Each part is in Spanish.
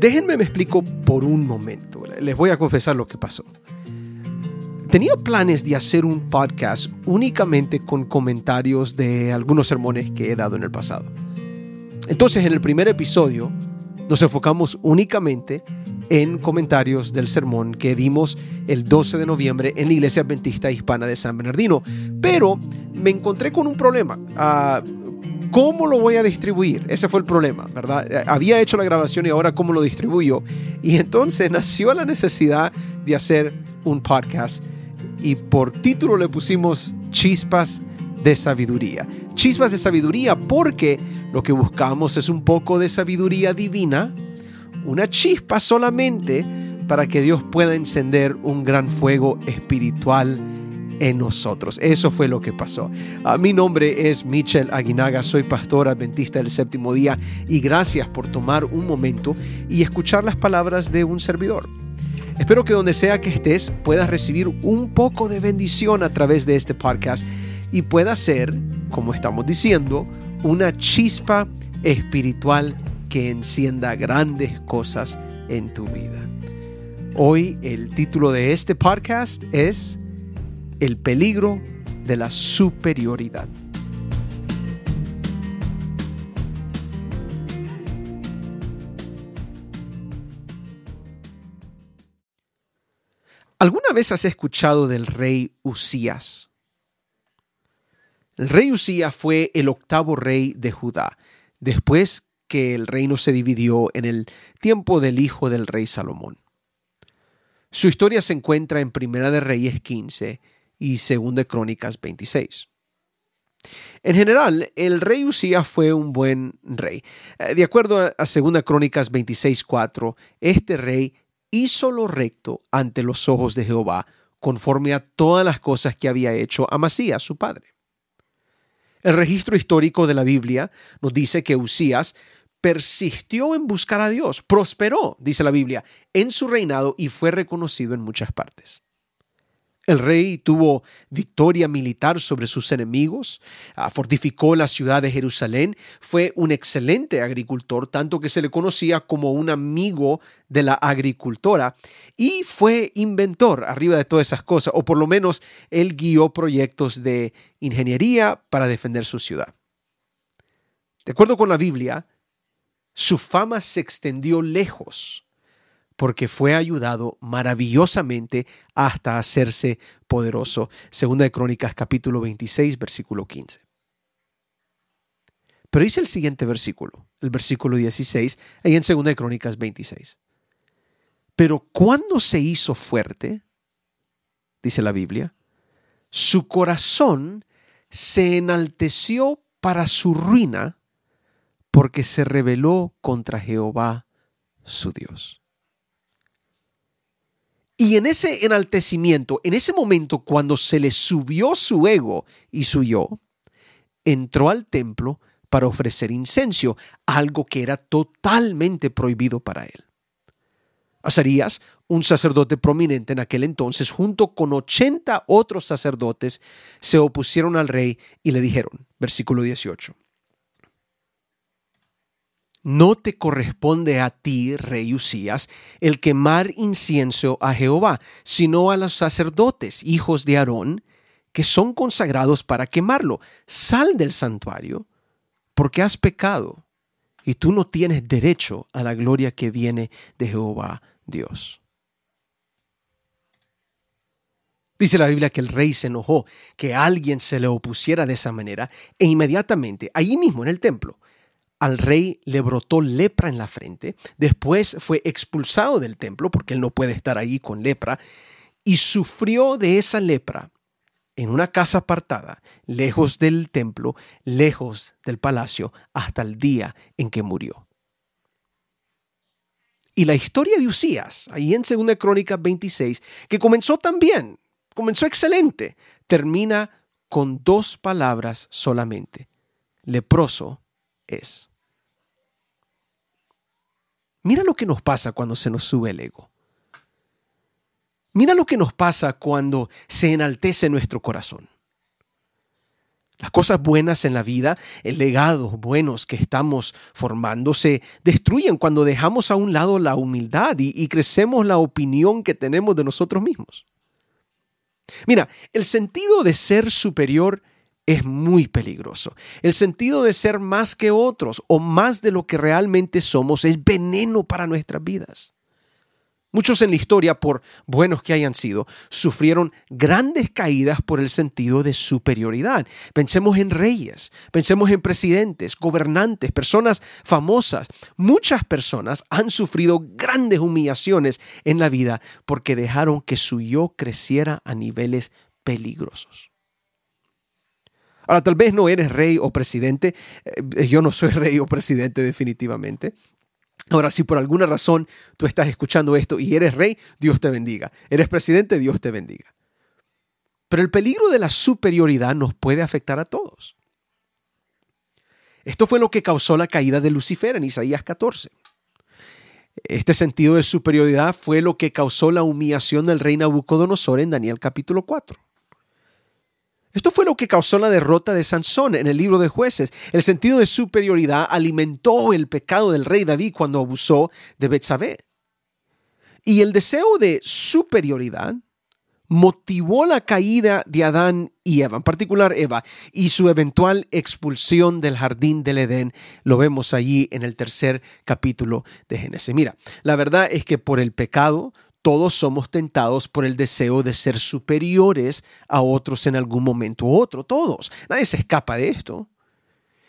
Déjenme me explico por un momento. Les voy a confesar lo que pasó. Tenía planes de hacer un podcast únicamente con comentarios de algunos sermones que he dado en el pasado. Entonces, en el primer episodio, nos enfocamos únicamente en comentarios del sermón que dimos el 12 de noviembre en la Iglesia Adventista Hispana de San Bernardino. Pero me encontré con un problema. Ah, ¿Cómo lo voy a distribuir? Ese fue el problema, ¿verdad? Eh, había hecho la grabación y ahora cómo lo distribuyo. Y entonces nació la necesidad de hacer un podcast y por título le pusimos Chispas de Sabiduría. Chispas de Sabiduría porque lo que buscamos es un poco de sabiduría divina, una chispa solamente para que Dios pueda encender un gran fuego espiritual en nosotros. Eso fue lo que pasó. Ah, mi nombre es Michel Aguinaga, soy pastor adventista del séptimo día y gracias por tomar un momento y escuchar las palabras de un servidor. Espero que donde sea que estés puedas recibir un poco de bendición a través de este podcast y pueda ser, como estamos diciendo, una chispa espiritual que encienda grandes cosas en tu vida. Hoy el título de este podcast es el peligro de la superioridad. ¿Alguna vez has escuchado del rey Usías? El rey Usías fue el octavo rey de Judá, después que el reino se dividió en el tiempo del hijo del rey Salomón. Su historia se encuentra en Primera de Reyes 15 y Segunda de Crónicas 26. En general, el rey Usías fue un buen rey. Eh, de acuerdo a Segunda Crónicas 26:4, este rey hizo lo recto ante los ojos de Jehová, conforme a todas las cosas que había hecho Amasías, su padre. El registro histórico de la Biblia nos dice que Usías persistió en buscar a Dios, prosperó, dice la Biblia, en su reinado y fue reconocido en muchas partes. El rey tuvo victoria militar sobre sus enemigos, ah, fortificó la ciudad de Jerusalén, fue un excelente agricultor, tanto que se le conocía como un amigo de la agricultora, y fue inventor arriba de todas esas cosas, o por lo menos él guió proyectos de ingeniería para defender su ciudad. De acuerdo con la Biblia, su fama se extendió lejos porque fue ayudado maravillosamente hasta hacerse poderoso. Segunda de Crónicas capítulo 26, versículo 15. Pero dice el siguiente versículo, el versículo 16, ahí en Segunda de Crónicas 26. Pero cuando se hizo fuerte, dice la Biblia, su corazón se enalteció para su ruina porque se rebeló contra Jehová su Dios. Y en ese enaltecimiento, en ese momento cuando se le subió su ego y su yo, entró al templo para ofrecer incenso, algo que era totalmente prohibido para él. Azarías, un sacerdote prominente en aquel entonces, junto con 80 otros sacerdotes, se opusieron al rey y le dijeron, versículo 18, no te corresponde a ti, rey Usías, el quemar incienso a Jehová, sino a los sacerdotes, hijos de Aarón, que son consagrados para quemarlo. Sal del santuario, porque has pecado, y tú no tienes derecho a la gloria que viene de Jehová Dios. Dice la Biblia que el rey se enojó que alguien se le opusiera de esa manera e inmediatamente, allí mismo en el templo, al rey le brotó lepra en la frente, después fue expulsado del templo porque él no puede estar ahí con lepra, y sufrió de esa lepra en una casa apartada, lejos del templo, lejos del palacio, hasta el día en que murió. Y la historia de Usías, ahí en 2 Crónicas 26, que comenzó también, comenzó excelente, termina con dos palabras solamente. Leproso es. Mira lo que nos pasa cuando se nos sube el ego. Mira lo que nos pasa cuando se enaltece nuestro corazón. Las cosas buenas en la vida, el legados buenos que estamos formando, se destruyen cuando dejamos a un lado la humildad y, y crecemos la opinión que tenemos de nosotros mismos. Mira, el sentido de ser superior es muy peligroso. El sentido de ser más que otros o más de lo que realmente somos es veneno para nuestras vidas. Muchos en la historia, por buenos que hayan sido, sufrieron grandes caídas por el sentido de superioridad. Pensemos en reyes, pensemos en presidentes, gobernantes, personas famosas. Muchas personas han sufrido grandes humillaciones en la vida porque dejaron que su yo creciera a niveles peligrosos. Ahora, tal vez no eres rey o presidente, eh, yo no soy rey o presidente definitivamente, Ahora, si por alguna razón tú estás escuchando esto y eres rey, Dios te bendiga. Eres presidente, Dios te bendiga. Pero el peligro de la superioridad nos puede afectar a todos. Esto fue lo que causó la caída de Lucifer en Isaías 14. Este sentido de superioridad fue lo que causó la humillación del rey Nabucodonosor en Daniel capítulo 4. Esto fue lo que causó la derrota de Sansón en el libro de jueces. El sentido de superioridad alimentó el pecado del rey David cuando abusó de Betsabé. Y el deseo de superioridad motivó la caída de Adán y Eva, en particular Eva, y su eventual expulsión del jardín del Edén. Lo vemos allí en el tercer capítulo de Génesis. Mira, la verdad es que por el pecado todos somos tentados por el deseo de ser superiores a otros en algún momento u otro, todos. Nadie se escapa de esto.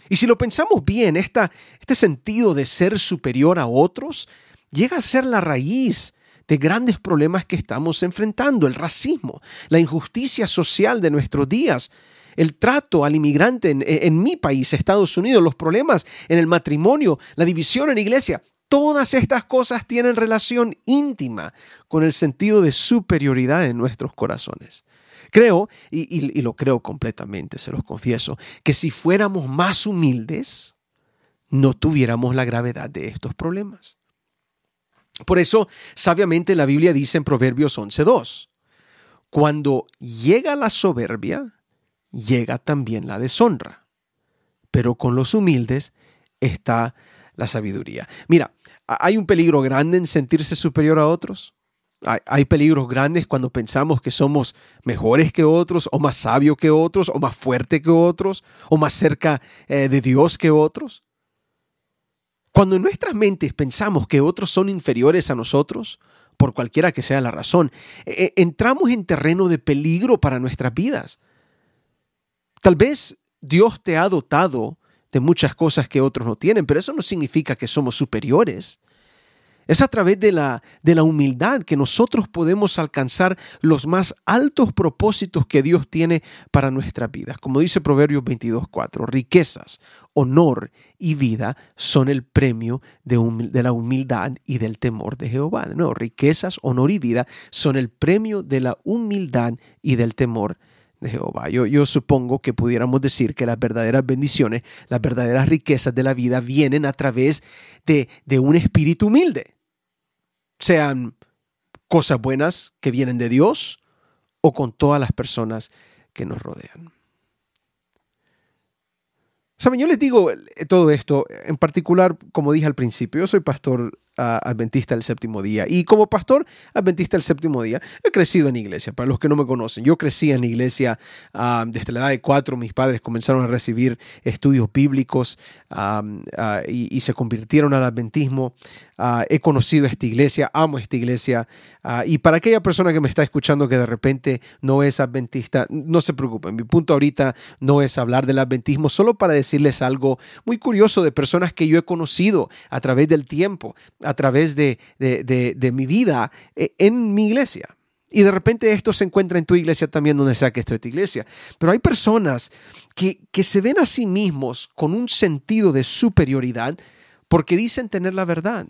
Y si lo pensamos bien, este sentido de ser superior a otros llega a ser la raíz de grandes problemas que estamos enfrentando, el racismo, la injusticia social de nuestros días, el trato al inmigrante en, en, mi país, Estados Unidos, los problemas en el matrimonio, la división en la iglesia. Todas estas cosas tienen relación íntima con el sentido de superioridad en nuestros corazones. Creo, y, lo creo completamente, se los confieso, que si fuéramos más humildes, no tuviéramos la gravedad de estos problemas. Por eso, sabiamente la Biblia dice en Proverbios 11.2, cuando llega la soberbia, llega también la deshonra, pero con los humildes está la sabiduría. Mira, hay un peligro grande en sentirse superior a otros. Hay, peligros grandes cuando pensamos que somos mejores que otros, o más sabios que otros, o más fuertes que otros, o más cerca eh, de Dios que otros. Cuando en nuestras mentes pensamos que otros son inferiores a nosotros, por cualquiera que sea la razón, e, e, entramos en terreno de peligro para nuestras vidas. Tal vez Dios te ha dotado de muchas cosas que otros no tienen, pero eso no significa que somos superiores. Es a través de la, de la humildad que nosotros podemos alcanzar los más altos propósitos que Dios tiene para nuestras vidas. Como dice Proverbios 22.4, riquezas, honor y vida son el premio de, de, la humildad y del temor de Jehová. No, riquezas, honor y vida son el premio de la humildad y del temor de Jehová. Yo, yo supongo que pudiéramos decir que las verdaderas bendiciones, las verdaderas riquezas de la vida vienen a través de, de un espíritu humilde. Sean cosas buenas que vienen de Dios o con todas las personas que nos rodean. Saben, yo les digo eh, todo esto, en particular, como dije al principio, yo soy pastor adventista del séptimo día. Y como pastor adventista del séptimo día, he crecido en iglesia. Para los que no me conocen, yo crecí en iglesia ah, desde la edad de cuatro. Mis padres comenzaron a recibir estudios bíblicos ah, y, se convirtieron al adventismo. Ah, he conocido esta iglesia, amo esta iglesia. y para aquella persona que me está escuchando que de repente no es adventista, no se preocupen. Mi punto ahorita no es hablar del adventismo, solo para decirles algo muy curioso de personas que yo he conocido a través del tiempo través de, mi vida eh, en mi iglesia. Y de repente esto se encuentra en tu iglesia también, donde sea que esté tu iglesia. Pero hay personas que, que se ven a sí mismos con un sentido de superioridad porque dicen tener la verdad.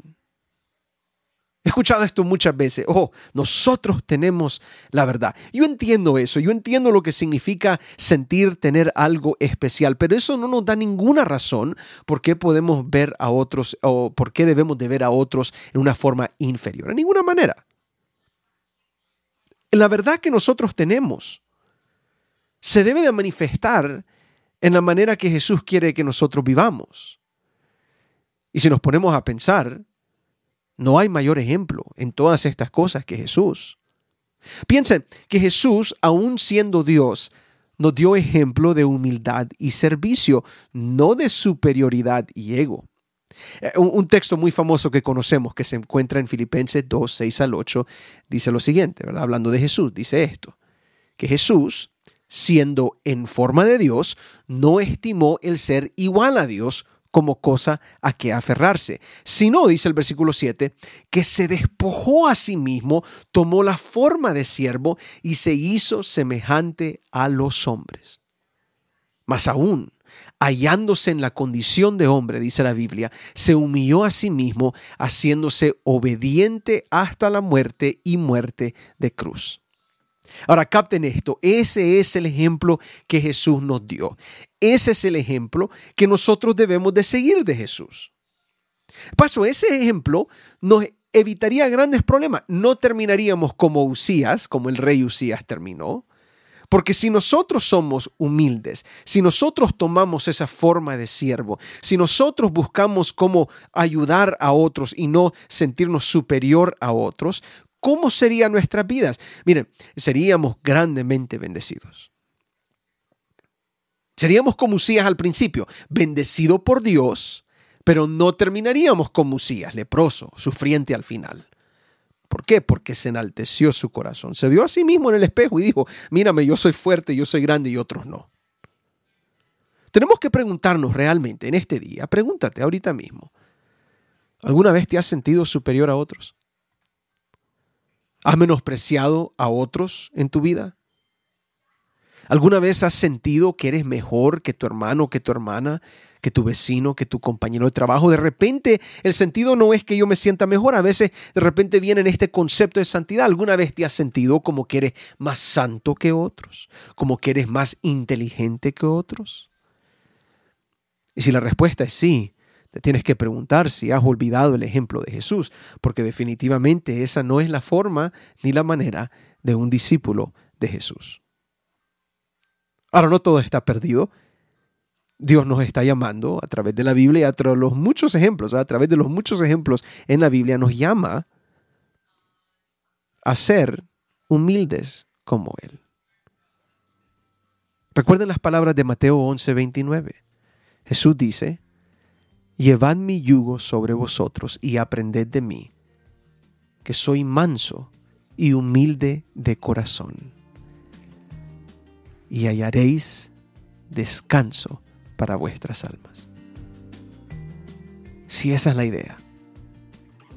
Escuchado esto muchas veces. Oh, nosotros tenemos la verdad. Yo entiendo eso, yo entiendo lo que significa sentir tener algo especial, pero eso no nos da ninguna razón por qué podemos ver a otros o por qué debemos de ver a otros en una forma inferior. En ninguna manera. La verdad que nosotros tenemos se debe de manifestar en la manera que Jesús quiere que nosotros vivamos. Y si nos ponemos a pensar, no hay mayor ejemplo en todas estas cosas que Jesús. Piensen que Jesús, aun siendo Dios, nos dio ejemplo de humildad y servicio, no de superioridad y ego. Eh, un, texto muy famoso que conocemos que se encuentra en Filipenses 2, 6 al 8, dice lo siguiente, ¿verdad? Hablando de Jesús, dice esto, que Jesús, siendo en forma de Dios, no estimó el ser igual a Dios como cosa a que aferrarse, sino, dice el versículo 7, que se despojó a sí mismo, tomó la forma de siervo y se hizo semejante a los hombres. Más aún, hallándose en la condición de hombre, dice la Biblia, se humilló a sí mismo, haciéndose obediente hasta la muerte y muerte de cruz. Ahora capten esto, ese es el ejemplo que Jesús nos dio. Ese es el ejemplo que nosotros debemos de seguir de Jesús. Paso, ese ejemplo nos evitaría grandes problemas. No terminaríamos como Usías, como el rey Usías terminó. Porque si nosotros somos humildes, si nosotros tomamos esa forma de siervo, si nosotros buscamos cómo ayudar a otros y no sentirnos superior a otros, ¿cómo serían nuestras vidas? Miren, seríamos grandemente bendecidos. Seríamos como Usías al principio, bendecido por Dios, pero no terminaríamos como Usías, leproso, sufriente al final. ¿Por qué? Porque se enalteció su corazón. Se vio a sí mismo en el espejo y dijo, mírame, yo soy fuerte, yo soy grande y otros no. Tenemos que preguntarnos realmente en este día, pregúntate ahorita mismo, ¿alguna vez te has sentido superior a otros? ¿Has menospreciado a otros en tu vida? ¿Alguna vez has sentido que eres mejor que tu hermano, que tu hermana, que tu vecino, que tu compañero de trabajo? De repente el sentido no es que yo me sienta mejor, a veces de repente viene en este concepto de santidad. ¿Alguna vez te has sentido como que eres más santo que otros? ¿Como que eres más inteligente que otros? Y si la respuesta es sí, te tienes que preguntar si has olvidado el ejemplo de Jesús, porque definitivamente esa no es la forma ni la manera de un discípulo de Jesús. Ahora no todo está perdido. Dios nos está llamando a través de la Biblia a través de los muchos ejemplos, a través de los muchos ejemplos en la Biblia nos llama a ser humildes como Él. Recuerden las palabras de Mateo 11, 29. Jesús dice, Llevad mi yugo sobre vosotros y aprended de mí, que soy manso y humilde de corazón, y hallaréis descanso para vuestras almas. Si esa es la idea,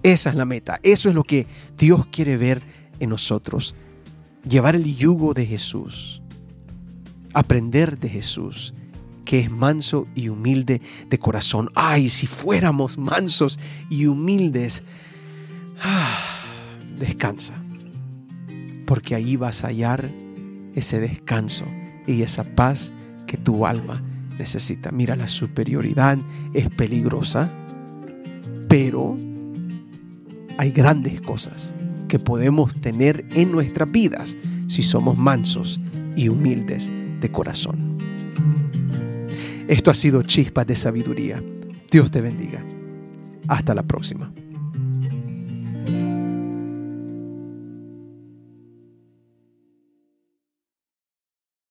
esa es la meta, eso es lo que Dios quiere ver en nosotros, llevar el yugo de Jesús, aprender de Jesús que es manso y humilde de corazón. Ay, si fuéramos mansos y humildes, ah, descansa, porque ahí vas a hallar ese descanso y esa paz que tu alma necesita. Mira, la superioridad es peligrosa, pero hay grandes cosas que podemos tener en nuestras vidas si somos mansos y humildes de corazón. Esto ha sido Chispas de Sabiduría. Dios te bendiga. Hasta la próxima.